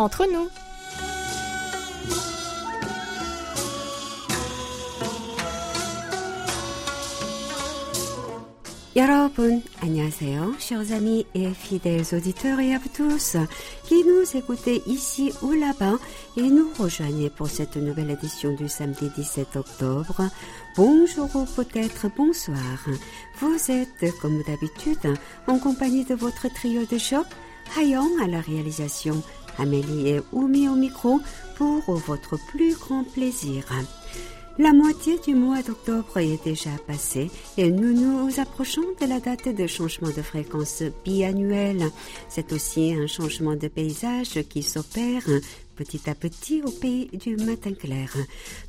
entre nous. Yorobun, annyeonghaseyo, chers amis et fidèles auditeurs et à vous tous qui nous écoutez ici ou là-bas et nous rejoignez pour cette nouvelle édition du samedi 17 octobre. Bonjour ou peut-être bonsoir. Vous êtes, comme d'habitude, en compagnie de votre trio de choc, Hayong à la réalisation, Amélie et Oumi au micro pour votre plus grand plaisir. La moitié du mois d'octobre est déjà passée et nous nous approchons de la date de changement de fréquence biannuelle. C'est aussi un changement de paysage qui s'opère petit à petit au pays du matin clair.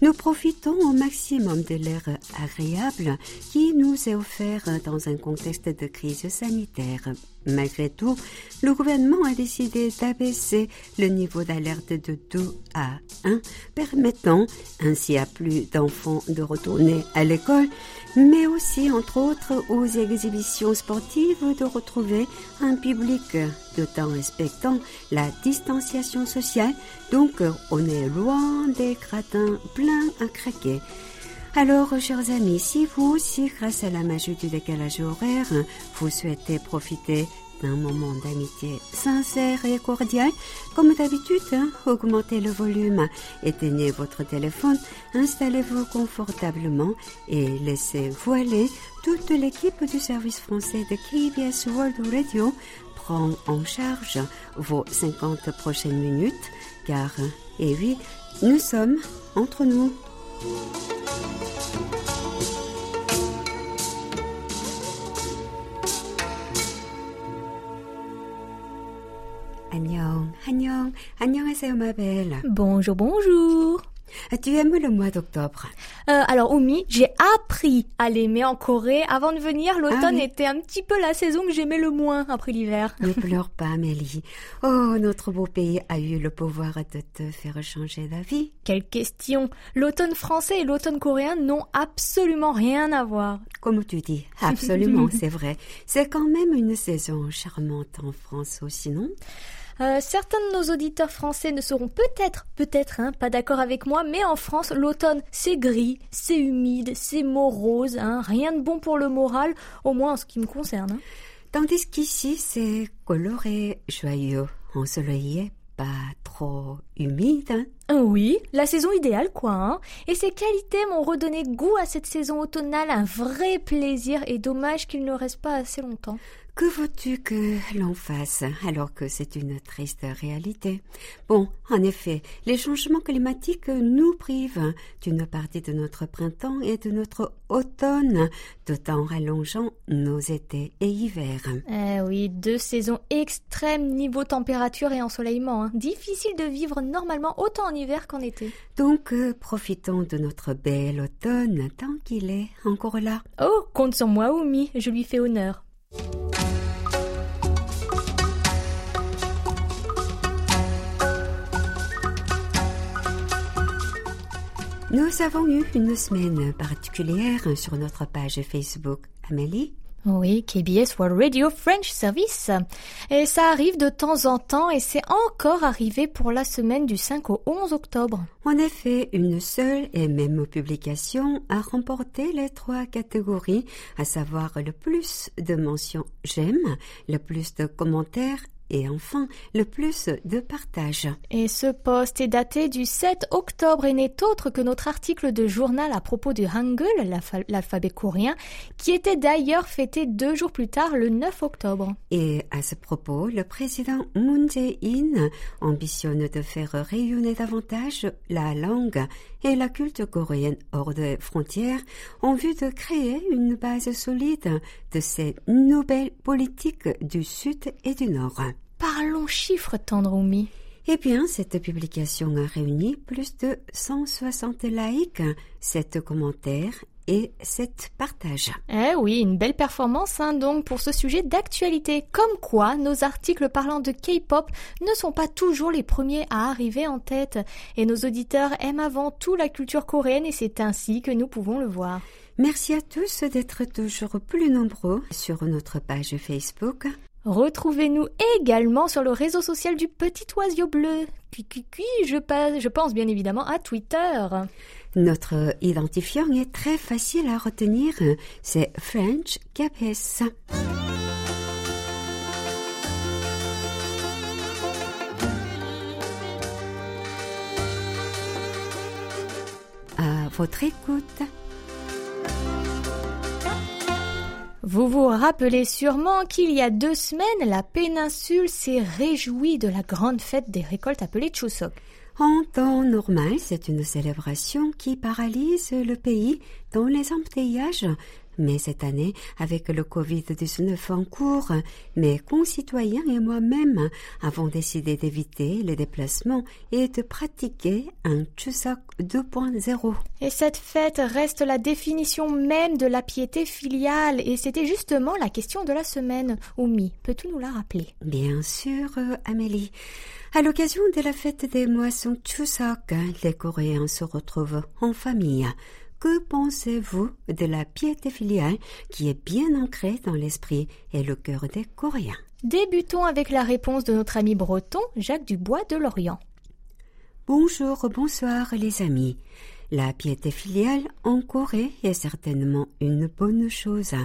Nous profitons au maximum de l'air agréable qui nous est offert dans un contexte de crise sanitaire. Malgré tout, le gouvernement a décidé d'abaisser le niveau d'alerte de 2 à 1, permettant ainsi à plus d'enfants de retourner à l'école, mais aussi, entre autres, aux exhibitions sportives de retrouver un public tout en respectant la distanciation sociale. Donc, on est loin des gradins pleins à craquer. Alors, chers amis, si vous aussi, grâce à la magie du décalage horaire, vous souhaitez profiter d'un moment d'amitié sincère et cordial, comme d'habitude, hein, augmentez le volume, éteignez votre téléphone, installez-vous confortablement et laissez-vous aller. Toute l'équipe du service français de KBS World Radio prend en charge vos 50 prochaines minutes, car, et oui, nous sommes entre nous. 안녕, 안녕, 안녕하세요, ma belle. Bonjour, bonjour. Tu aimes le mois d'octobre Euh, alors Oumi, j'ai appris à l'aimer en Corée. Avant de venir, l'automne Ah oui. était un petit peu la saison que j'aimais le moins après l'hiver. Ne pleure pas, Amélie. Oh, notre beau pays a eu le pouvoir de te faire changer d'avis. Quelle question L'automne français et l'automne coréen n'ont absolument rien à voir. Comme tu dis, absolument, c'est vrai. C'est quand même une saison charmante en France aussi, non Euh, certains de nos auditeurs français ne seront peut-être, peut-être, hein, pas d'accord avec moi, mais en France, l'automne, c'est gris, c'est humide, c'est morose, hein, rien de bon pour le moral, au moins en ce qui me concerne. hein. Tandis qu'ici, c'est coloré, joyeux, ensoleillé, pas trop humide. hein. Euh, Oui, la saison idéale, quoi. Hein. Et ces qualités m'ont redonné goût à cette saison automnale, un vrai plaisir, et dommage qu'il ne reste pas assez longtemps. Que veux-tu que l'on fasse alors que c'est une triste réalité? Bon, en effet, les changements climatiques nous privent d'une partie de notre printemps et de notre automne, tout en rallongeant nos étés et hivers. Eh oui, deux saisons extrêmes niveau température et ensoleillement. Hein. Difficile de vivre normalement autant en hiver qu'en été. Donc, euh, profitons de notre bel automne tant qu'il est encore là. Oh, compte sur moi, Oumi, je lui fais honneur. Nous avons eu une semaine particulière sur notre page Facebook. Amélie? Oui, KBS World Radio French Service. Et ça arrive de temps en temps et c'est encore arrivé pour la semaine du 5 au 11 octobre. En effet, une seule et même publication a remporté les trois catégories, à savoir le plus de mentions j'aime, le plus de commentaires et enfin le plus de partages. Et ce post est daté du 7 octobre et n'est autre que notre article de journal à propos du Hangul, l'alpha- l'alphabet coréen, qui était d'ailleurs fêté deux jours plus tard, le 9 octobre. Et à ce propos, le président Moon Jae-in ambitionne de faire rayonner davantage la langue et la culture coréenne hors des frontières en vue de créer une base solide de ces nouvelles politiques du Sud et du Nord. Parlons chiffres, Tendroumi. Eh bien, cette publication a réuni plus de 160 likes, 7 commentaires et 7 partages. Eh oui, une belle performance hein, donc pour ce sujet d'actualité. Comme quoi, nos articles parlant de K-pop ne sont pas toujours les premiers à arriver en tête. Et nos auditeurs aiment avant tout la culture coréenne et c'est ainsi que nous pouvons le voir. Merci à tous d'être toujours plus nombreux sur notre page Facebook. Retrouvez-nous également sur le réseau social du Petit Oiseau Bleu, je, je pense bien évidemment à Twitter. Notre identifiant est très facile à retenir, c'est French KPS. À votre écoute. Vous vous rappelez sûrement qu'il y a deux semaines, la péninsule s'est réjouie de la grande fête des récoltes appelée Chuseok. En temps normal, c'est une célébration qui paralyse le pays dans les embouteillages. Mais cette année, avec le Covid-19 en cours, mes concitoyens et moi-même avons décidé d'éviter les déplacements et de pratiquer un Chuseok 2.0. Et cette fête reste la définition même de la piété filiale et c'était justement la question de la semaine. Oumi, peux-tu nous la rappeler? Bien sûr, euh, Amélie. À l'occasion de la fête des moissons Chuseok, les Coréens se retrouvent en famille. Que pensez-vous de la piété filiale qui est bien ancrée dans l'esprit et le cœur des Coréens? Débutons avec la réponse de notre ami breton Jacques Dubois de Lorient. Bonjour, bonsoir les amis. La piété filiale en Corée est certainement une bonne chose.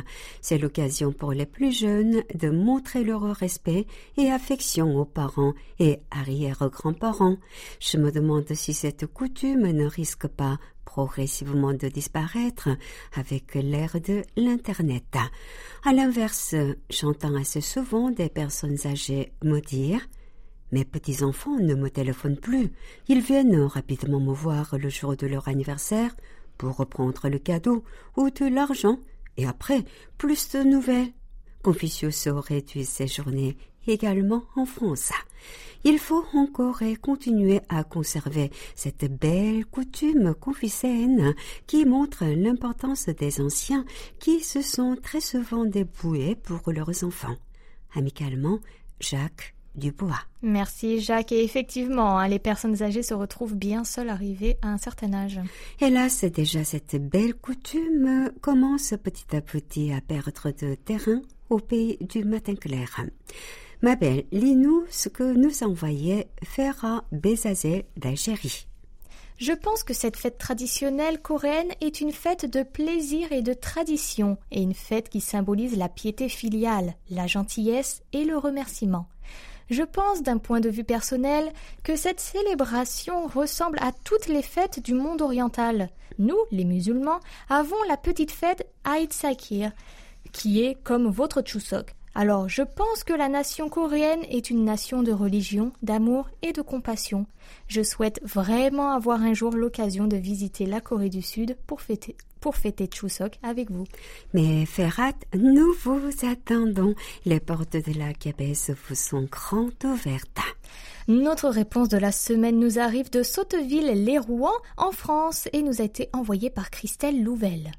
C'est l'occasion pour les plus jeunes de montrer leur respect et affection aux parents et arrière-grands-parents. Je me demande si cette coutume ne risque pas progressivement de disparaître avec l'ère de l'Internet. À l'inverse, j'entends assez souvent des personnes âgées me dire mes petits-enfants ne me téléphonent plus. Ils viennent rapidement me voir le jour de leur anniversaire pour reprendre le cadeau ou de l'argent, et après, plus de nouvelles. Confucius aurait dû séjourner également en France. Il faut encore continuer à conserver cette belle coutume confucéenne qui montre l'importance des anciens qui se sont très souvent déboués pour leurs enfants. Amicalement, Jacques Dubois. Merci Jacques. Et effectivement, hein, les personnes âgées se retrouvent bien seules arrivées à un certain âge. Hélas, déjà cette belle coutume commence petit à petit à perdre de terrain au pays du matin clair. Ma belle, lis-nous ce que nous envoyait Ferra Bézazé d'Algérie. Je pense que cette fête traditionnelle coréenne est une fête de plaisir et de tradition, et une fête qui symbolise la piété filiale, la gentillesse et le remerciement. Je pense d'un point de vue personnel que cette célébration ressemble à toutes les fêtes du monde oriental. Nous, les musulmans, avons la petite fête Aïd Sakir, qui est comme votre Chuseok. Alors je pense que la nation coréenne est une nation de religion, d'amour et de compassion. Je souhaite vraiment avoir un jour l'occasion de visiter la Corée du Sud pour fêter, pour fêter Chuseok avec vous. Mais Ferrat, nous vous attendons. Les portes de la KBS vous sont grandes ouvertes. Notre réponse de la semaine nous arrive de Sotteville-les-Rouen en France et nous a été envoyée par Christelle Louvel.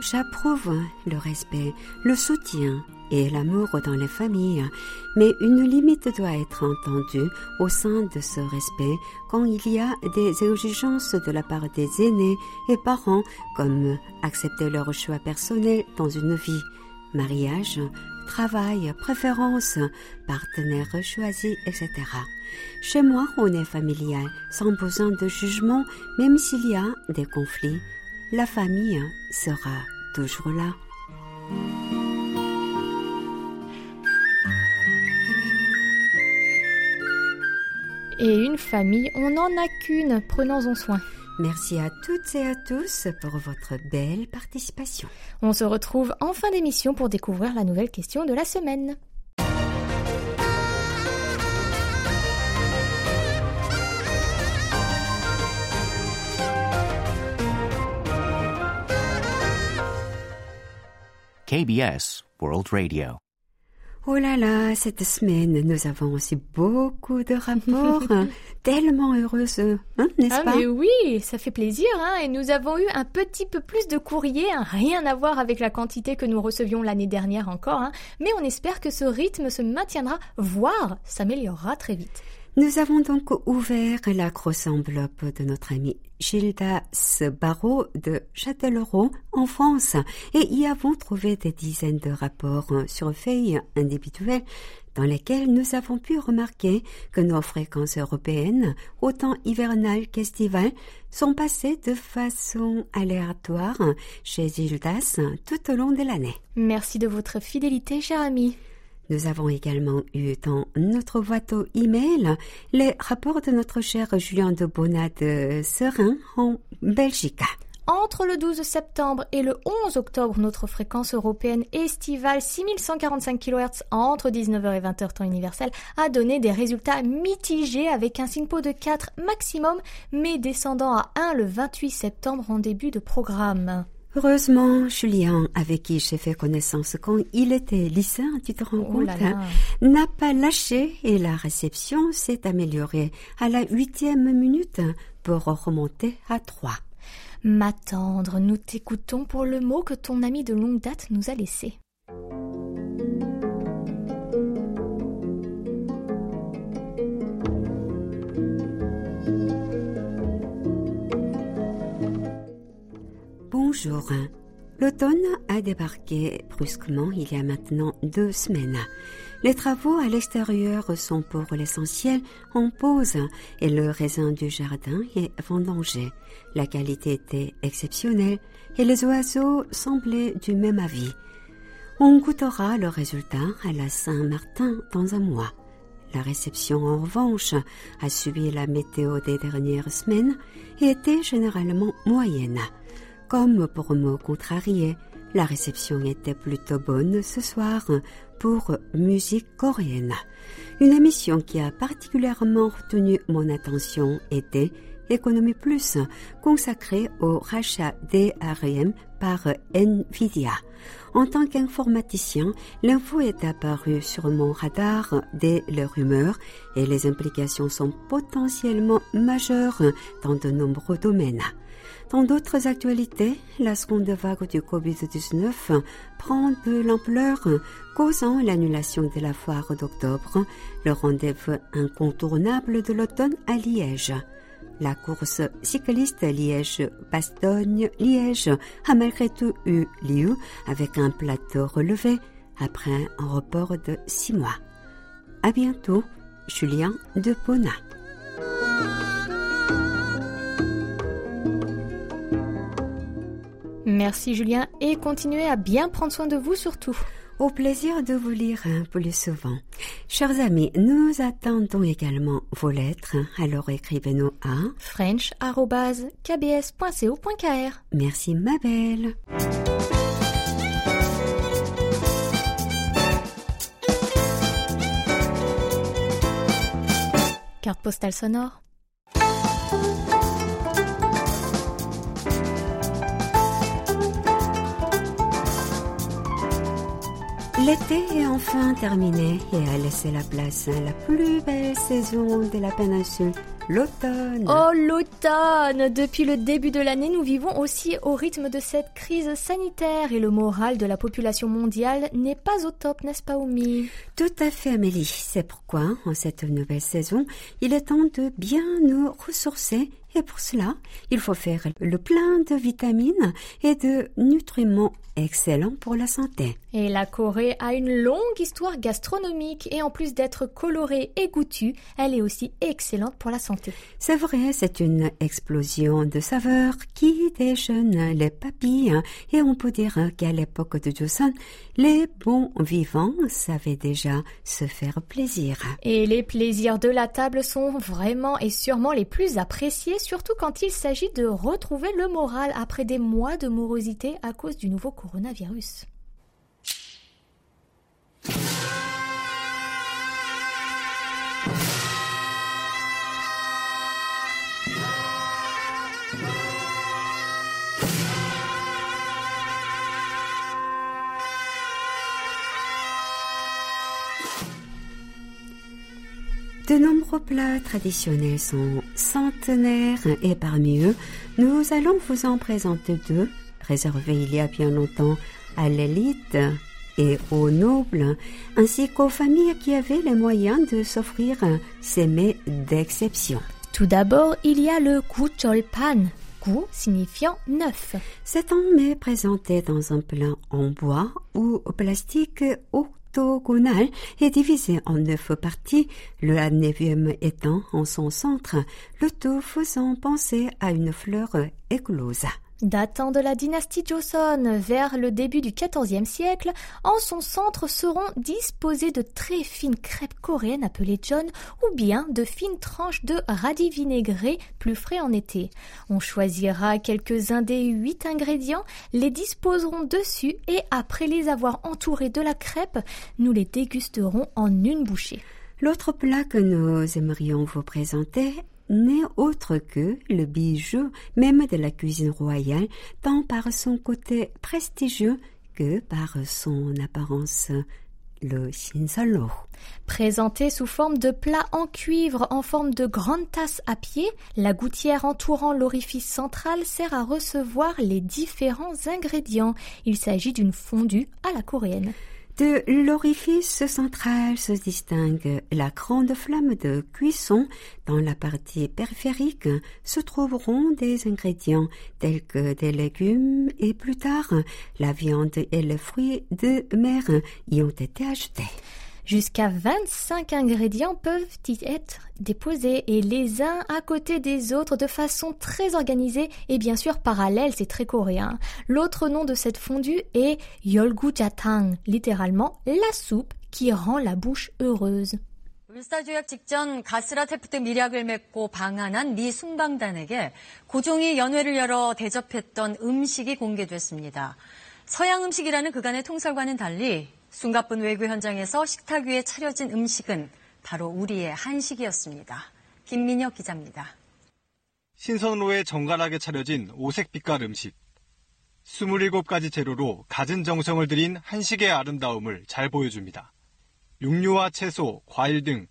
J'approuve le respect, le soutien et l'amour dans les familles, mais une limite doit être entendue au sein de ce respect quand il y a des exigences de la part des aînés et parents comme accepter leur choix personnel dans une vie, mariage, travail, préférence, partenaire choisi, etc. Chez moi, on est familial, sans besoin de jugement, même s'il y a des conflits la famille sera toujours là. Et une famille, on n'en a qu'une, prenons-en soin. Merci à toutes et à tous pour votre belle participation. On se retrouve en fin d'émission pour découvrir la nouvelle question de la semaine. KBS World Radio. Oh là là, cette semaine, nous avons aussi beaucoup de rapports. Tellement heureuses, hein, n'est-ce ah, pas? mais oui, ça fait plaisir. Hein, et nous avons eu un petit peu plus de courriers, hein, rien à voir avec la quantité que nous recevions l'année dernière encore. Hein, mais on espère que ce rythme se maintiendra, voire s'améliorera très vite. Nous avons donc ouvert la grosse enveloppe de notre ami Gildas Barrault de Châtellerault en France et y avons trouvé des dizaines de rapports sur feuilles individuelles dans lesquels nous avons pu remarquer que nos fréquences européennes, autant hivernales qu'estivales, sont passées de façon aléatoire chez Gildas tout au long de l'année. Merci de votre fidélité, cher ami. Nous avons également eu dans notre boîte email les rapports de notre cher Julien de Bonat de Serein en Belgique. Entre le 12 septembre et le 11 octobre, notre fréquence européenne estivale 6145 kHz entre 19h et 20h temps universel a donné des résultats mitigés avec un SINPO de 4 maximum, mais descendant à 1 le 28 septembre en début de programme. Heureusement, Julien, avec qui j'ai fait connaissance quand il était lycéen, tu te rends Oh compte, hein, n'a pas lâché et la réception s'est améliorée à la huitième minute pour remonter à trois. Ma tendre, nous t'écoutons pour le mot que ton ami de longue date nous a laissé. Bonjour. L'automne a débarqué brusquement il y a maintenant deux semaines. Les travaux à l'extérieur sont pour l'essentiel en pause et le raisin du jardin est vendangé. La qualité était exceptionnelle et les oiseaux semblaient du même avis. On goûtera le résultat à la Saint-Martin dans un mois. La réception, en revanche, a suivi la météo des dernières semaines et était généralement moyenne. Comme pour me contrarier, la réception était plutôt bonne ce soir pour musique coréenne. Une émission qui a particulièrement retenu mon attention était Économie Plus, consacrée au rachat des ARM par Nvidia. En tant qu'informaticien, l'info est apparue sur mon radar dès les rumeurs et les implications sont potentiellement majeures dans de nombreux domaines. Dans d'autres actualités, la seconde vague du Covid-19 prend de l'ampleur, causant l'annulation de la foire d'octobre, le rendez-vous incontournable de l'automne à Liège. La course cycliste Liège-Bastogne-Liège a malgré tout eu lieu avec un plateau relevé après un report de six mois. À bientôt, Julien de Pona. Merci Julien et continuez à bien prendre soin de vous surtout. Au plaisir de vous lire un plus souvent. Chers amis, nous attendons également vos lettres, alors écrivez-nous à french.kbs.co.kr Merci ma belle. Carte postale sonore. L'été est enfin terminé et a laissé la place à la plus belle saison de la péninsule, l'automne. Oh l'automne. Depuis le début de l'année, nous vivons aussi au rythme de cette crise sanitaire et le moral de la population mondiale n'est pas au top, n'est-ce pas Oumi? Tout à fait Amélie, c'est pourquoi en cette nouvelle saison, il est temps de bien nous ressourcer et pour cela, il faut faire le plein de vitamines et de nutriments excellents pour la santé. Et la Corée a une longue histoire gastronomique et en plus d'être colorée et goûtue, elle est aussi excellente pour la santé. C'est vrai, c'est une explosion de saveurs qui déjeune les papilles et on peut dire qu'à l'époque de Joseon, les bons vivants savaient déjà se faire plaisir. Et les plaisirs de la table sont vraiment et sûrement les plus appréciés, surtout quand il s'agit de retrouver le moral après des mois de morosité à cause du nouveau coronavirus. De nombreux plats traditionnels sont centenaires et parmi eux, nous allons vous en présenter deux, réservés il y a bien longtemps à l'élite et aux nobles, ainsi qu'aux familles qui avaient les moyens de s'offrir ces mets d'exception. Tout d'abord, il y a le pan, gu signifiant neuf. C'est un mets présenté dans un plat en bois ou plastique et divisé en neuf parties, le neuvième étant en son centre, le tout faisant penser à une fleur éclose. Datant de la dynastie Joseon vers le début du XIVe siècle, en son centre seront disposées de très fines crêpes coréennes appelées John ou bien de fines tranches de radis vinaigrés plus frais en été. On choisira quelques-uns des huit ingrédients, les disposerons dessus et après les avoir entourés de la crêpe, nous les dégusterons en une bouchée. L'autre plat que nous aimerions vous présenter n'est autre que le bijou même de la cuisine royale, tant par son côté prestigieux que par son apparence le shinsalo. Présenté sous forme de plat en cuivre en forme de grande tasse à pied, la gouttière entourant l'orifice central sert à recevoir les différents ingrédients. Il s'agit d'une fondue à la coréenne. De l'orifice central se distingue la grande flamme de cuisson. Dans la partie périphérique se trouveront des ingrédients tels que des légumes et plus tard la viande et les fruits de mer y ont été ajoutés. Jusqu'à 25 ingrédients peuvent y être déposés et les uns à côté des autres de façon très organisée et bien sûr parallèle, c'est très coréen. L'autre nom de cette fondue est Yolgujatang, littéralement la soupe qui rend la bouche heureuse. 울사조약 직전 가스라 테프트 미략을 맺고 방한한 미 순방단에게 고종이 연회를 열어 대접했던 음식이 공개됐습니다. 서양 음식이라는 그간의 통설과는 달리 숨가쁜 외교 현장에서 식탁 위에 차려진 음식은 바로 우리의 한식이었습니다. 김민혁 기자입니다. 신선로에 정갈하게 차려진 오색 빛깔 음식. 27가지 재료로 갖은 정성을 들인 한식의 아름다움을 잘 보여줍니다. 육류와 채소, 과일 등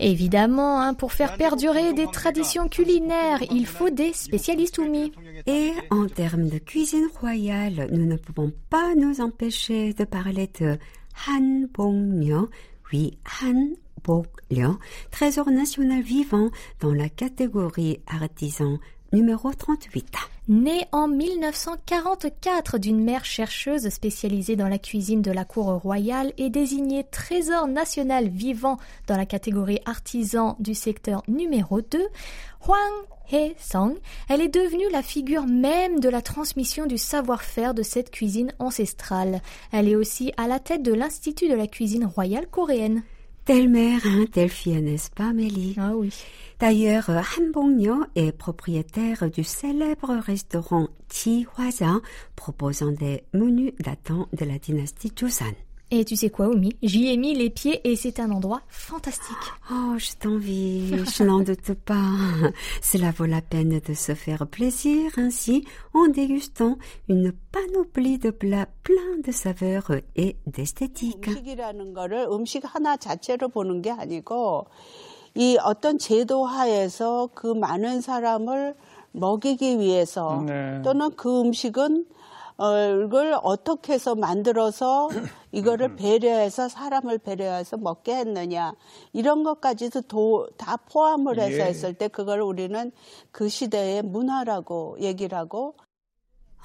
Évidemment, hein, pour faire perdurer des traditions culinaires, il faut des spécialistes oumi. Et en termes de cuisine royale, nous ne pouvons pas nous empêcher de parler de Han Bong oui Han Bong trésor national vivant dans la catégorie artisan numéro 38. Né en 1944 d'une mère chercheuse spécialisée dans la cuisine de la cour royale et désignée trésor national vivant dans la catégorie artisan du secteur numéro 2, Huang He-song, elle est devenue la figure même de la transmission du savoir-faire de cette cuisine ancestrale. Elle est aussi à la tête de l'Institut de la cuisine royale coréenne. Telle mère, hein, telle fille, n'est-ce pas, Mélie Ah oui. D'ailleurs, Han Bong est propriétaire du célèbre restaurant Chi Hwaza, proposant des menus datant de la dynastie Joseon. Et tu sais quoi, Omi J'y ai mis les pieds et c'est un endroit fantastique. Oh, je t'envie, je n'en doute pas. Cela vaut la peine de se faire plaisir ainsi en dégustant une panoplie de plats pleins de saveurs et d'esthétique. 이 어떤 제도 하에서 그 많은 사람을 먹이기 위해서 네. 또는 그 음식은 이걸 어떻게 해서 만들어서 이거를 배려해서 사람을 배려해서 먹게 했느냐 이런 것까지도 도, 다 포함을 해서 예. 했을 때 그걸 우리는 그 시대의 문화라고 얘기를 하고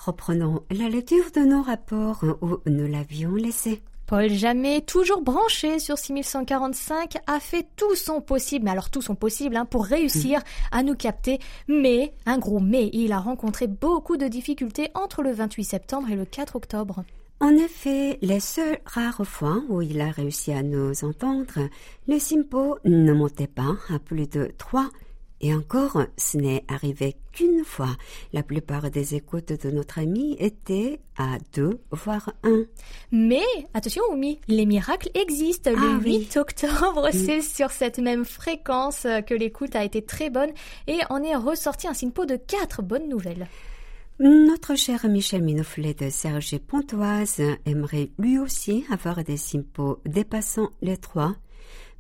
Reprenons la lecture de nos rapports où nous l'avions laissé. Paul Jamais, toujours branché sur 6145, a fait tout son possible, mais alors tout son possible, hein, pour réussir à nous capter. Mais, un gros mais, il a rencontré beaucoup de difficultés entre le 28 septembre et le 4 octobre. En effet, les seules rares fois où il a réussi à nous entendre, le Simpo ne montait pas à plus de 3 et encore, ce n'est arrivé qu'une fois. La plupart des écoutes de notre ami étaient à deux, voire un. Mais, attention, Oumi, les miracles existent. Le 8 ah octobre, mm. c'est sur cette même fréquence que l'écoute a été très bonne et on est ressorti un simpo de quatre bonnes nouvelles. Notre cher Michel Minoflet de Serge Pontoise aimerait lui aussi avoir des simpos dépassant les trois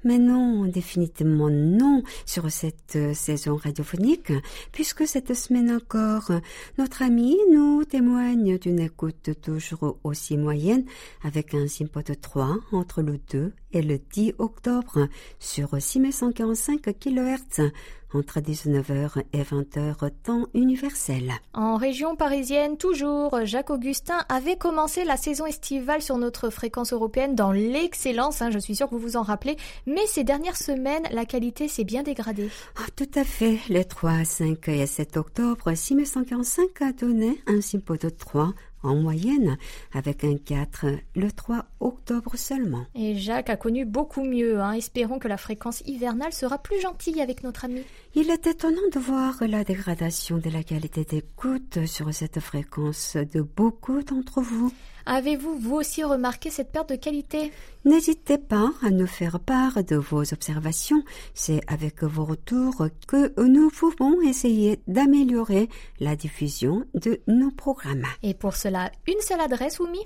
Mais non, définitivement non sur cette euh, saison radiophonique, puisque cette semaine encore, notre ami nous témoigne d'une écoute toujours aussi moyenne avec un simpo de 3 entre le 2 et le 10 octobre sur 6145 kHz entre 19h et 20h temps universel. En région parisienne, toujours, Jacques Augustin avait commencé la saison estivale sur notre fréquence européenne dans l'excellence, hein, je suis sûre que vous vous en rappelez, mais ces dernières semaines, la qualité s'est bien dégradée. Ah, tout à fait, les 3, 5 et 7 octobre, 6145 a donné un simpo de 3 en moyenne, avec un 4 le 3 octobre seulement. Et Jacques a connu beaucoup mieux. Hein. Espérons que la fréquence hivernale sera plus gentille avec notre ami. Il est étonnant de voir la dégradation de la qualité d'écoute sur cette fréquence de beaucoup d'entre vous. Avez-vous vous aussi remarqué cette perte de qualité? N'hésitez pas à nous faire part de vos observations. C'est avec vos retours que nous pouvons essayer d'améliorer la diffusion de nos programmes. Et pour cela, une seule adresse, Oumi?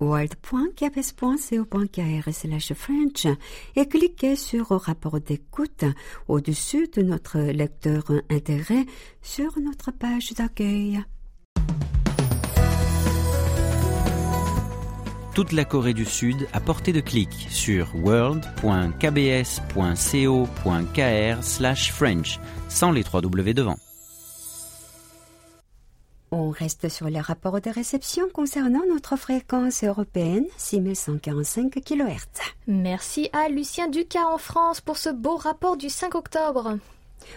world.capes.co.kr slash French et cliquez sur rapport d'écoute au-dessus de notre lecteur intégré sur notre page d'accueil. Toute la Corée du Sud à portée de clic sur world.kbs.co.kr/french sans les trois W devant. On reste sur les rapports de réception concernant notre fréquence européenne 6145 kHz. Merci à Lucien Ducas en France pour ce beau rapport du 5 octobre.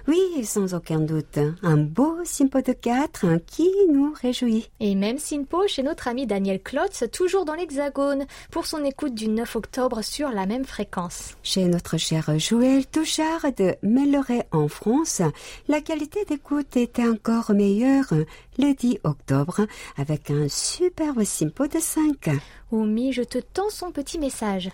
Oui, sans aucun doute. Un beau Simpo de 4 qui nous réjouit. Et même Simpo chez notre ami Daniel Klotz, toujours dans l'Hexagone, pour son écoute du 9 octobre sur la même fréquence. Chez notre cher Joël Touchard de Melleret en France, la qualité d'écoute était encore meilleure le 10 octobre avec un superbe Simpo de 5. Oumi, je te tends son petit message.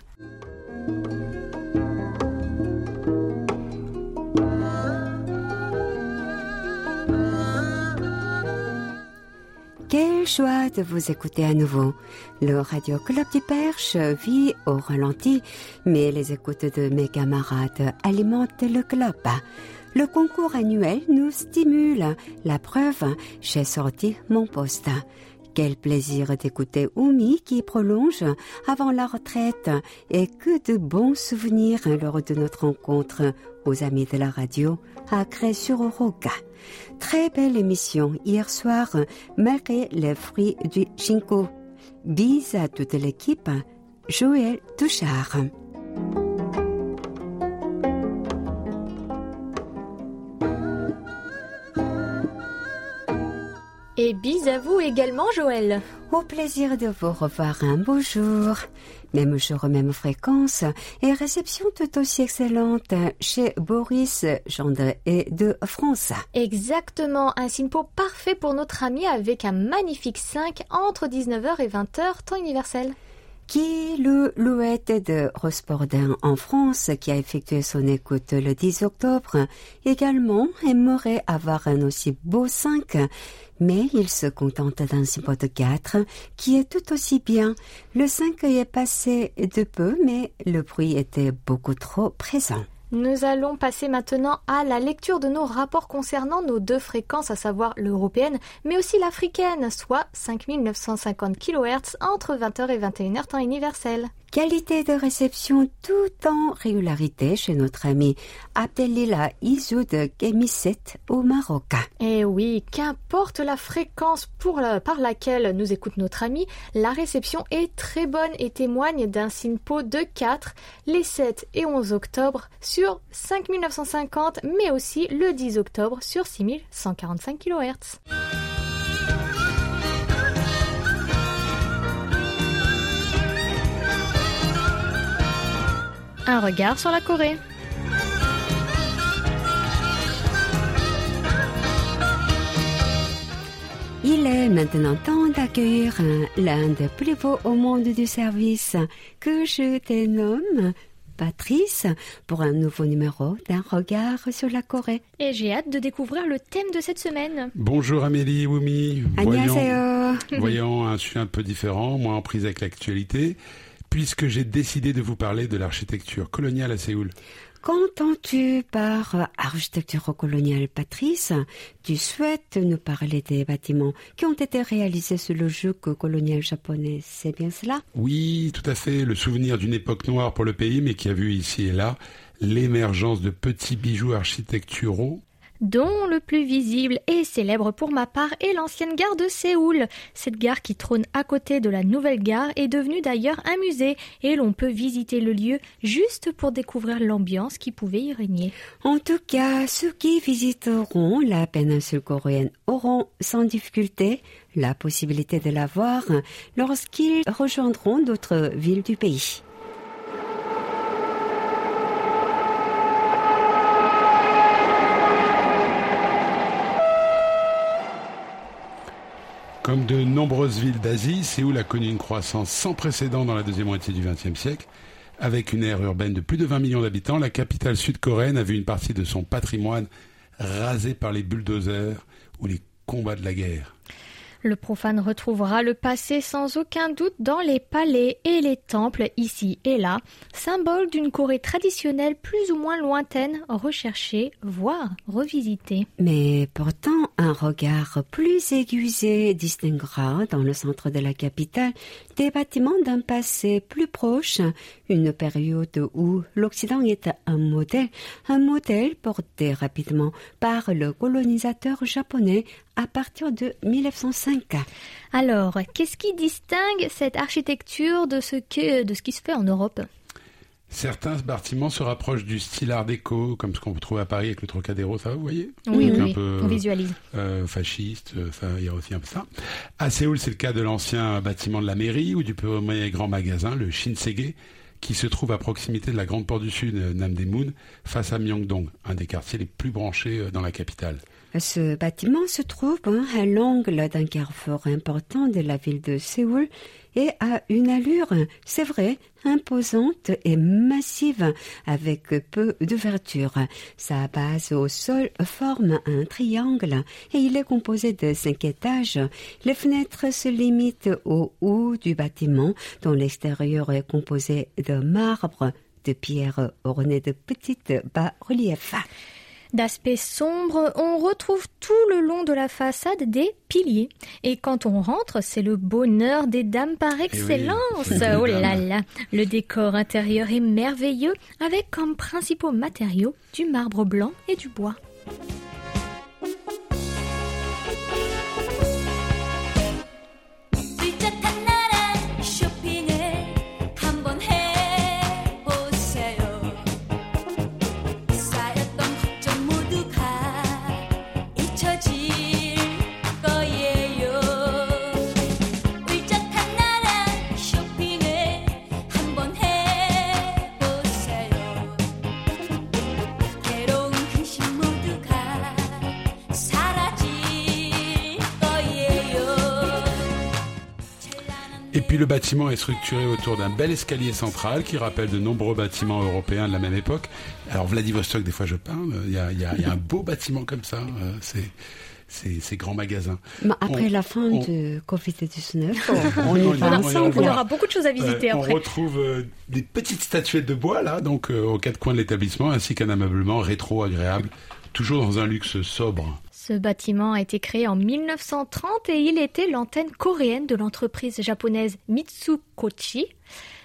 Quelle joie de vous écouter à nouveau. Le Radio Club du Perche vit au ralenti, mais les écoutes de mes camarades alimentent le club. Le concours annuel nous stimule. La preuve, j'ai sorti mon poste. Quel plaisir d'écouter Oumi qui prolonge avant la retraite et que de bons souvenirs lors de notre rencontre aux amis de la radio à Cré-sur-Roca. Très belle émission hier soir malgré les fruits du Chinko. Bis à toute l'équipe. Joël Touchard. Et bis à vous également, Joël. Au plaisir de vous revoir un beau jour. Même jour, même fréquence et réception tout aussi excellente chez Boris Gendre et de France. Exactement, un simpo parfait pour notre ami avec un magnifique 5 entre 19h et 20h temps universel qui le louette de Rospordin en France, qui a effectué son écoute le 10 octobre, également aimerait avoir un aussi beau 5, mais il se contente d'un symbole de 4, qui est tout aussi bien. Le 5 est passé de peu, mais le bruit était beaucoup trop présent. Nous allons passer maintenant à la lecture de nos rapports concernant nos deux fréquences, à savoir l'européenne, mais aussi l'africaine, soit 5950 kHz entre 20h et 21h temps universel. Qualité de réception tout en régularité chez notre ami Abdelila Izou de Gemisset au Maroc. Eh oui, qu'importe la fréquence par laquelle nous écoute notre ami, la réception est très bonne et témoigne d'un SINPO de 4 les 7 et 11 octobre sur 5950, mais aussi le 10 octobre sur 6145 kHz. Un regard sur la Corée. Il est maintenant temps d'accueillir l'un des plus beaux au monde du service que je dénomme Patrice pour un nouveau numéro d'un regard sur la Corée. Et j'ai hâte de découvrir le thème de cette semaine. Bonjour Amélie Wumi. Voyons, voyons un sujet un peu différent, moins en prise avec l'actualité puisque j'ai décidé de vous parler de l'architecture coloniale à Séoul. Qu'entends-tu par architecture coloniale, Patrice? Tu souhaites nous parler des bâtiments qui ont été réalisés sous le joug colonial japonais, c'est bien cela? Oui, tout à fait. Le souvenir d'une époque noire pour le pays, mais qui a vu ici et là l'émergence de petits bijoux architecturaux dont le plus visible et célèbre pour ma part est l'ancienne gare de Séoul. Cette gare qui trône à côté de la nouvelle gare est devenue d'ailleurs un musée et l'on peut visiter le lieu juste pour découvrir l'ambiance qui pouvait y régner. En tout cas, ceux qui visiteront la péninsule coréenne auront sans difficulté la possibilité de la voir lorsqu'ils rejoindront d'autres villes du pays. Comme de nombreuses villes d'Asie, Séoul a connu une croissance sans précédent dans la deuxième moitié du XXe siècle. Avec une aire urbaine de plus de 20 millions d'habitants, la capitale sud-coréenne a vu une partie de son patrimoine rasée par les bulldozers ou les combats de la guerre. Le profane retrouvera le passé sans aucun doute dans les palais et les temples ici et là, symbole d'une Corée traditionnelle plus ou moins lointaine, recherchée, voire revisitée. Mais pourtant, un regard plus aiguisé distinguera dans le centre de la capitale des bâtiments d'un passé plus proche, une période où l'Occident est un modèle, un modèle porté rapidement par le colonisateur japonais à partir de 1905. Alors, qu'est-ce qui distingue cette architecture de ce, que, de ce qui se fait en Europe? Certains bâtiments se rapprochent du style art déco, comme ce qu'on peut trouver à Paris avec le Trocadéro, ça vous voyez? Oui, oui, un peu, on visualise. Euh, fasciste, euh, ça, il y a aussi un peu ça. À Séoul, c'est le cas de l'ancien bâtiment de la mairie ou du premier grand magasin, le Shinsege, qui se trouve à proximité de la grande porte du Sud, euh, Namdaemun, face à Myeongdong, un des quartiers les plus branchés dans la capitale. Ce bâtiment se trouve à l'angle d'un carrefour important de la ville de Séoul et a une allure, c'est vrai, imposante et massive avec peu d'ouverture. Sa base au sol forme un triangle et il est composé de cinq étages. Les fenêtres se limitent au haut du bâtiment dont l'extérieur est composé de marbre, de pierres ornées de petites bas-reliefs. D'aspect sombre, on retrouve tout le long de la façade des piliers. Et quand on rentre, c'est le bonheur des dames par eh excellence. oh là là, le décor intérieur est merveilleux avec comme principaux matériaux du marbre blanc et du bois. Puis le bâtiment est structuré autour d'un bel escalier central qui rappelle de nombreux bâtiments européens de la même époque. Alors Vladivostok, des fois je parle, il y a, un beau bâtiment comme ça. Euh, c'est ces, grands magasins. après la fin de Covid-19, on, y aura beaucoup de choses à visiter euh, après. On retrouve euh, des petites statuettes de bois là, donc aux quatre coins de l'établissement, ainsi qu'un ameublement rétro agréable, toujours dans un luxe sobre. Ce bâtiment a été créé en 1930 et il était l'antenne coréenne de l'entreprise japonaise Mitsukochi.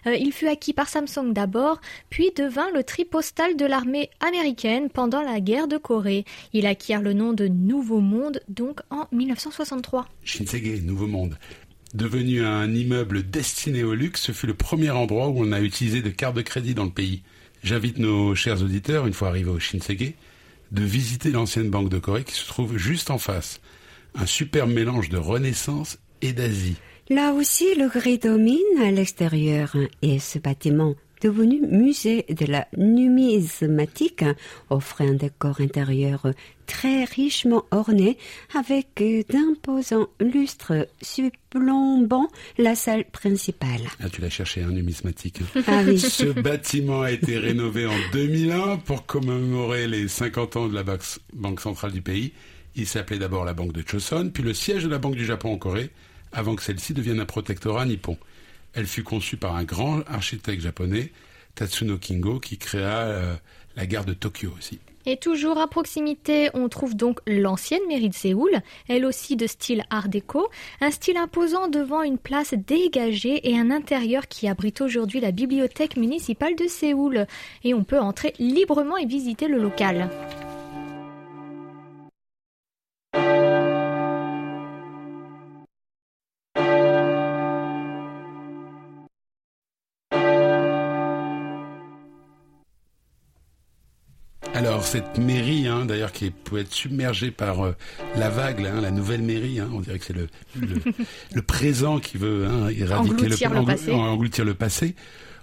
Euh, il fut acquis par Samsung d'abord, puis devint le tri postal de l'armée américaine pendant la guerre de Corée. Il acquiert le nom de Nouveau Monde donc en 1963. Shinsege, Nouveau Monde. Devenu un immeuble destiné au luxe, ce fut le premier endroit où on a utilisé de cartes de crédit dans le pays. J'invite nos chers auditeurs, une fois arrivés au Shinsege, de visiter l'ancienne banque de Corée qui se trouve juste en face. Un superbe mélange de Renaissance et d'Asie. Là aussi, le gris domine à l'extérieur et ce bâtiment devenu musée de la numismatique, offrait un décor intérieur très richement orné avec d'imposants lustres supplombant la salle principale. Ah, tu l'as cherché, un numismatique. Hein. Ah oui. Ce bâtiment a été rénové en 2001 pour commémorer les 50 ans de la Banque centrale du pays. Il s'appelait d'abord la Banque de Choson, puis le siège de la Banque du Japon en Corée, avant que celle-ci devienne un protectorat nippon. Elle fut conçue par un grand architecte japonais, Tatsuno Kingo, qui créa euh, la gare de Tokyo aussi. Et toujours à proximité, on trouve donc l'ancienne mairie de Séoul, elle aussi de style art déco, un style imposant devant une place dégagée et un intérieur qui abrite aujourd'hui la bibliothèque municipale de Séoul. Et on peut entrer librement et visiter le local. Cette mairie, hein, d'ailleurs, qui peut être submergée par euh, la vague, hein, la nouvelle mairie. Hein, on dirait que c'est le, le, présent qui veut éradiquer engloutir le, passé. engloutir le passé.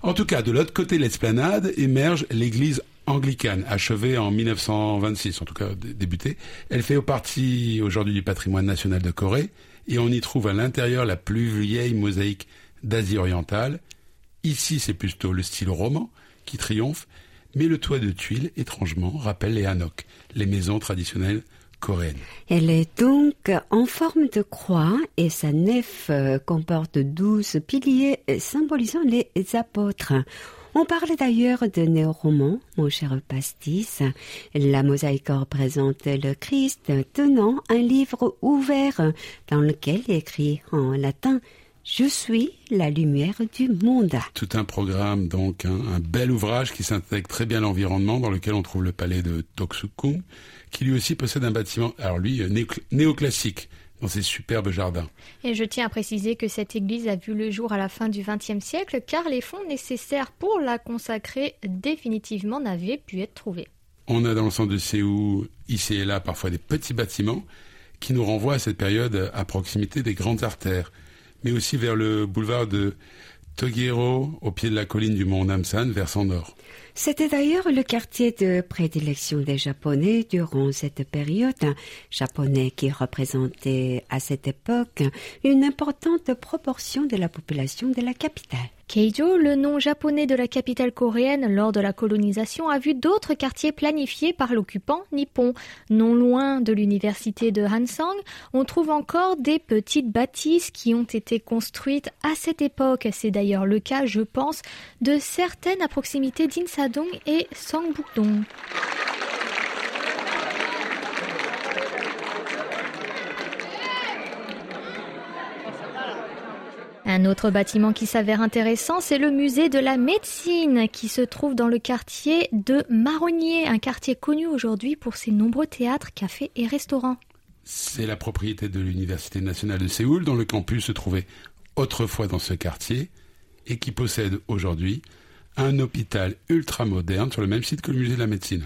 En tout cas, de l'autre côté de l'esplanade émerge l'église anglicane, achevée en 1926, en tout cas débutée. Elle fait partie aujourd'hui du patrimoine national de Corée et on y trouve à l'intérieur la plus vieille mosaïque d'Asie orientale. Ici, c'est plutôt le style roman qui triomphe mais le toit de tuiles, étrangement, rappelle les hanok, les maisons traditionnelles coréennes. Elle est donc en forme de croix et sa nef euh, comporte douze piliers symbolisant les apôtres. On parle d'ailleurs de néo-roman, mon cher Pastis. La mosaïque représente le Christ tenant un livre ouvert dans lequel est écrit en latin je suis la lumière du monde. Tout un programme, donc un, bel ouvrage qui s'intègre très bien à l'environnement, dans lequel on trouve le palais de Toksukung, qui lui aussi possède un bâtiment, alors lui, euh, néoclassique, dans ses superbes jardins. Et je tiens à préciser que cette église a vu le jour à la fin du XXe siècle, car les fonds nécessaires pour la consacrer définitivement n'avaient pu être trouvés. On a dans le centre de Séoul, ici et là, parfois des petits bâtiments qui nous renvoient à cette période à proximité des grandes artères mais aussi vers le boulevard de Togiro, au pied de la colline du mont Namsan, vers son nord. C'était d'ailleurs le quartier de prédilection des Japonais durant cette période, Japonais qui représentaient à cette époque une importante proportion de la population de la capitale. Keijo, le nom japonais de la capitale coréenne lors de la colonisation, a vu d'autres quartiers planifiés par l'occupant nippon. Non loin de l'université de Hansang, on trouve encore des petites bâtisses qui ont été construites à cette époque. C'est d'ailleurs le cas, je pense, de certaines à proximité d'Insadong et Songbukdong. Un autre bâtiment qui s'avère intéressant, c'est le musée de la médecine qui se trouve dans le quartier de Marronnier, un quartier connu aujourd'hui pour ses nombreux théâtres, cafés et restaurants. C'est la propriété de l'Université nationale de Séoul, dont le campus se trouvait autrefois dans ce quartier et qui possède aujourd'hui un hôpital ultra moderne sur le même site que le musée de la médecine.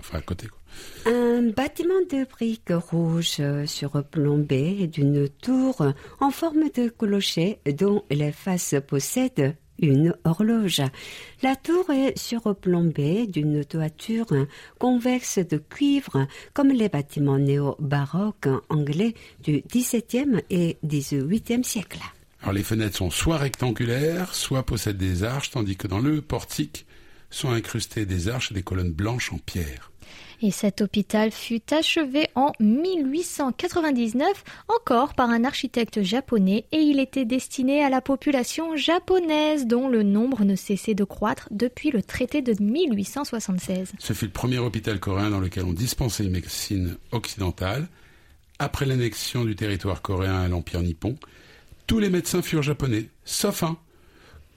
Un bâtiment de briques rouges surplombé d'une tour en forme de clocher dont les faces possèdent une horloge. La tour est surplombée d'une toiture convexe de cuivre comme les bâtiments néo-baroques anglais du XVIIe et XVIIIe siècle. Alors les fenêtres sont soit rectangulaires, soit possèdent des arches, tandis que dans le portique sont incrustées des arches et des colonnes blanches en pierre. Et cet hôpital fut achevé en 1899 encore par un architecte japonais et il était destiné à la population japonaise dont le nombre ne cessait de croître depuis le traité de 1876. Ce fut le premier hôpital coréen dans lequel on dispensait une médecine occidentale. Après l'annexion du territoire coréen à l'Empire nippon, tous les médecins furent japonais, sauf un,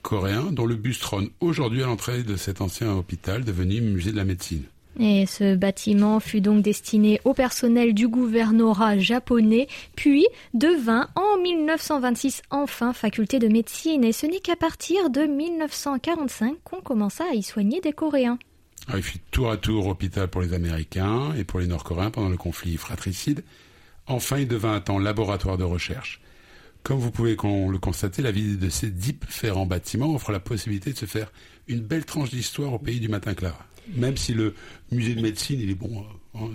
coréen, dont le buste trône aujourd'hui à l'entrée de cet ancien hôpital devenu musée de la médecine. Et ce bâtiment fut donc destiné au personnel du gouvernorat japonais, puis devint en 1926 enfin faculté de médecine. Et ce n'est qu'à partir de 1945 qu'on commença à y soigner des Coréens. Ah, il fut tour à tour hôpital pour les Américains et pour les Nord-Coréens pendant le conflit fratricide. Enfin, il devint un temps laboratoire de recherche. Comme vous pouvez le constater, la visite de ces différents bâtiments offre la possibilité de se faire une belle tranche d'histoire au pays du matin clair même si le musée de médecine, il est bon, euh,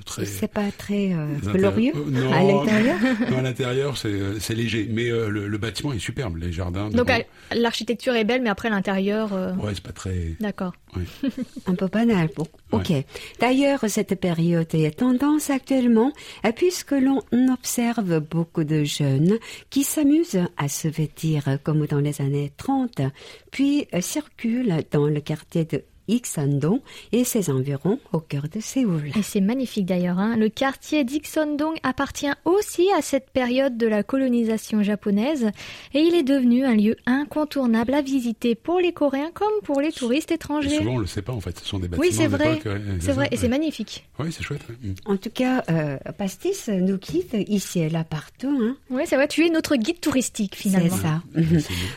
très. C'est pas très glorieux à l'intérieur. à l'intérieur, c'est léger, mais le, bâtiment est superbe, les jardins. Donc l'architecture est belle, mais après l'intérieur. Ouais, c'est pas très. D'accord. Un peu banal. Bon. Ok. D'ailleurs, cette période est tendance actuellement, puisque l'on observe beaucoup de jeunes qui s'amusent à se vêtir comme dans les années 30, puis circulent dans le quartier de Ixandong et ses environs au cœur de Séoul. Et c'est magnifique d'ailleurs. Hein. Le quartier d'Ixandong appartient aussi à cette période de la colonisation japonaise et il est devenu un lieu incontournable à visiter pour les Coréens comme pour les touristes étrangers. souvent on le sait pas en fait, ce sont des bâtiments Oui c'est vrai, c'est vrai et c'est magnifique. Oui c'est chouette. Mm. En tout cas, euh, Pastis nous quitte ici et là partout. Hein. Oui c'est vrai, tu es notre guide touristique finalement. C'est ça.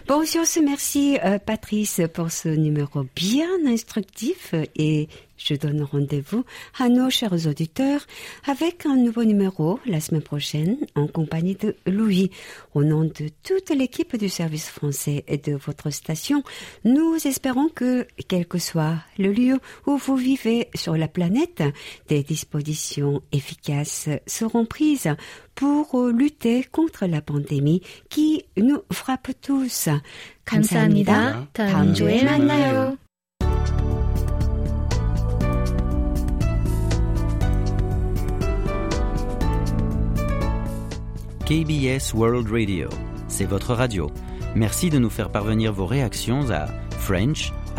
bon sur ce merci euh, Patrice pour ce numéro bien instructif et je donne rendez-vous à nos chers auditeurs avec un nouveau numéro la semaine prochaine en compagnie de Louis. Au nom de toute l'équipe du service français et de votre station, nous espérons que, quel que soit le lieu où vous vivez sur la planète, des dispositions efficaces seront prises pour lutter contre la pandémie qui nous frappe tous. 감사합니다. 다음 주에 만나요. KBS World Radio. C'est votre radio. Merci de nous faire parvenir vos réactions à french.kbs.co.kr.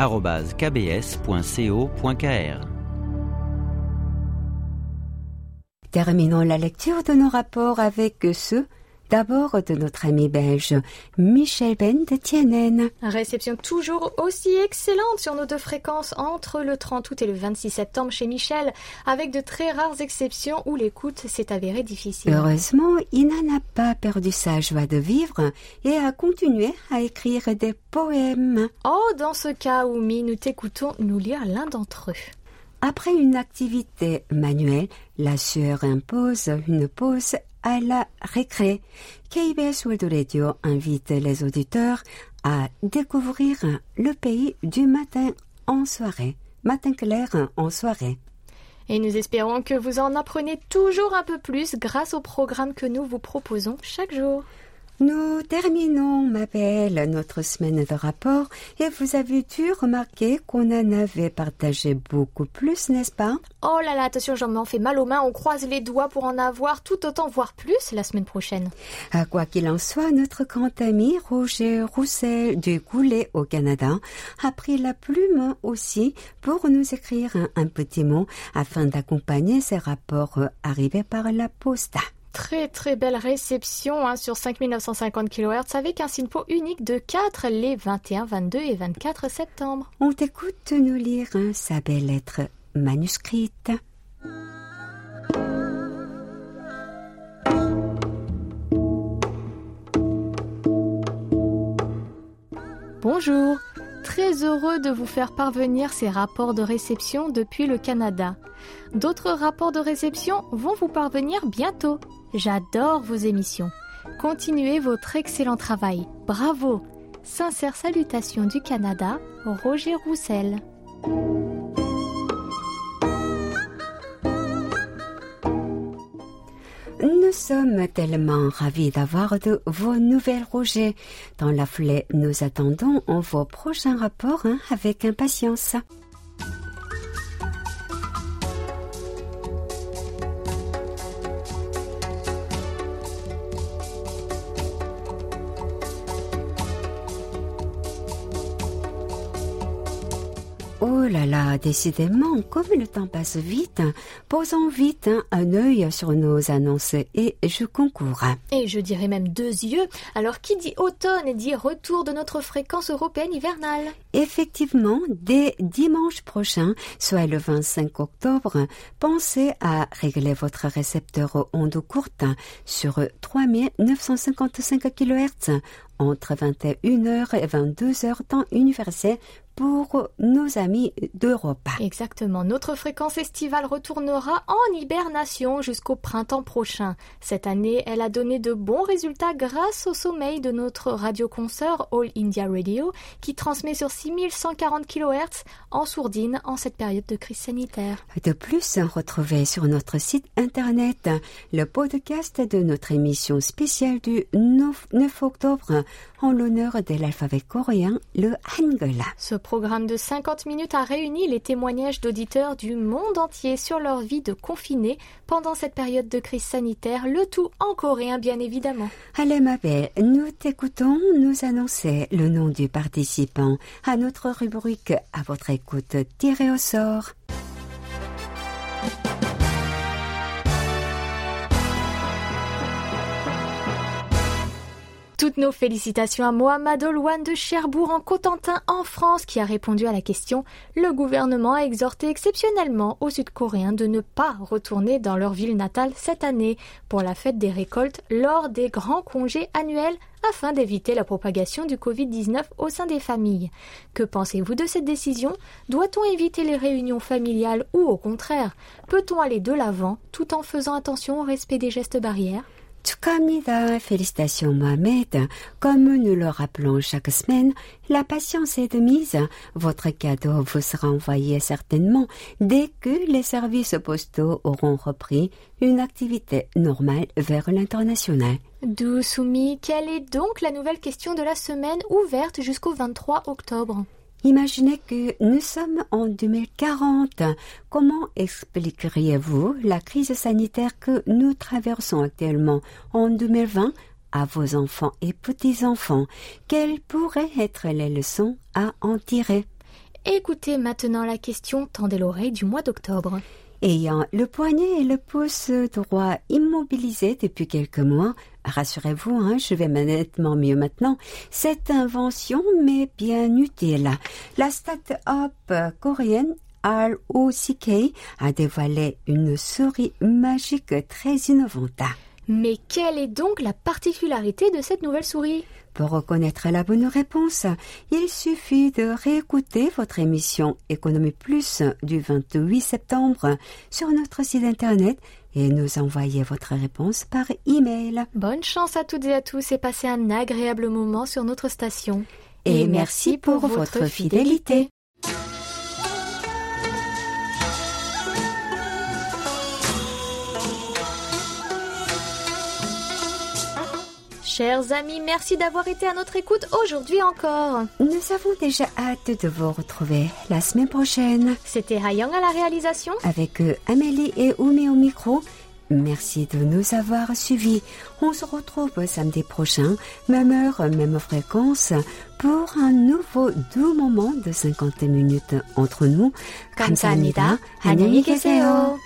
Terminons la lecture de nos rapports avec ceux D'abord de notre ami belge Michel Ben de Tienen. Réception toujours aussi excellente sur nos deux fréquences entre le 30 août et le 26 septembre chez Michel, avec de très rares exceptions où l'écoute s'est avérée difficile. Heureusement, il n'en a pas perdu sa joie de vivre et a continué à écrire des poèmes. Oh, dans ce cas, Oumi, nous t'écoutons nous lire l'un d'entre eux. Après une activité manuelle, la sueur impose une pause à la récré. KBS World Radio invite les auditeurs à découvrir le pays du matin en soirée, matin clair en soirée. Et nous espérons que vous en apprenez toujours un peu plus grâce au programme que nous vous proposons chaque jour. Nous terminons, ma belle, notre semaine de rapport. Et vous avez dû remarquer qu'on en avait partagé beaucoup plus, n'est-ce pas? Oh là là, attention, j'en m'en fais mal aux mains, on croise les doigts pour en avoir tout autant, voire plus, la semaine prochaine. À quoi qu'il en soit, notre grand ami Roger Roussel du Goulet au Canada a pris la plume aussi pour nous écrire un, un petit mot afin d'accompagner ces rapports arrivés par la poste très très belle réception hein, sur 5950 kHz avec un SINPO unique de 4 les 21, 22 et 24 septembre. On t'écoute nous lire sa belle lettre manuscrite. Bonjour, très heureux de vous faire parvenir ces rapports de réception depuis le Canada. D'autres rapports de réception vont vous parvenir bientôt. J'adore vos émissions. Continuez votre excellent travail. Bravo. Sincère salutation du Canada, Roger Roussel. Nous sommes tellement ravis d'avoir de vos nouvelles, Roger. Dans la foulée, nous attendons vos prochains rapports hein, avec impatience. Oh là là, décidément, comme le temps passe vite, posons vite un œil sur nos annonces et je concours. Et je dirais même deux yeux. Alors qui dit automne dit retour de notre fréquence européenne hivernale Effectivement, dès dimanche prochain, soit le 25 octobre, pensez à régler votre récepteur onde courte sur 3955 kHz entre 21h et 22h temps universel pour nos amis d'Europe. Exactement. Notre fréquence estivale retournera en hibernation jusqu'au printemps prochain. Cette année, elle a donné de bons résultats grâce au sommeil de notre radioconsoeur All India Radio qui transmet sur 6140 kHz en sourdine en cette période de crise sanitaire. De plus, retrouvez sur notre site internet le podcast de notre émission spéciale du 9, 9 octobre en l'honneur de l'alphabet coréen, le Hangul. Ce programme de 50 minutes a réuni les témoignages d'auditeurs du monde entier sur leur vie de confinés pendant cette période de crise sanitaire, le tout en coréen bien évidemment. Allez ma nous t'écoutons nous annoncer le nom du participant à notre rubrique à votre écoute tiré au sort. Toutes nos félicitations à Mohamed Olwan de Cherbourg en Cotentin en France qui a répondu à la question Le gouvernement a exhorté exceptionnellement aux Sud-Coréens de ne pas retourner dans leur ville natale cette année pour la fête des récoltes lors des grands congés annuels afin d'éviter la propagation du Covid-19 au sein des familles. Que pensez-vous de cette décision? Doit-on éviter les réunions familiales ou au contraire Peut-on aller de l'avant tout en faisant attention au respect des gestes barrières? Tsukamida, félicitations Mohamed. Comme nous le rappelons chaque semaine, la patience est de mise. Votre cadeau vous sera envoyé certainement dès que les services postaux auront repris une activité normale vers l'international. D'où, Soumi, quelle est donc la nouvelle question de la semaine ouverte jusqu'au 23 octobre? Imaginez que nous sommes en 2040. Comment expliqueriez-vous la crise sanitaire que nous traversons actuellement en 2020 à vos enfants et petits-enfants? Quelles pourraient être les leçons à en tirer? Écoutez maintenant la question Tendez l'oreille du mois d'octobre. Ayant le poignet et le pouce droit immobilisés depuis quelques mois, rassurez-vous, hein, je vais nettement mieux maintenant, cette invention m'est bien utile. La start-up coréenne ROCK a dévoilé une souris magique très innovante. Mais quelle est donc la particularité de cette nouvelle souris? Pour reconnaître la bonne réponse, il suffit de réécouter votre émission Économie Plus du 28 septembre sur notre site internet et nous envoyer votre réponse par email. Bonne chance à toutes et à tous et passez un agréable moment sur notre station. Et, merci pour, votre fidélité. Chers amis, merci d'avoir été à notre écoute aujourd'hui encore. Nous avons déjà hâte de vous retrouver la semaine prochaine. C'était Hayang à la réalisation. Avec euh, Amélie et Oumi au micro. Merci de nous avoir suivis. On se retrouve samedi prochain, même heure, même fréquence, pour un nouveau doux moment de 50 minutes entre nous. 감사합니다. 안녕히 계세요.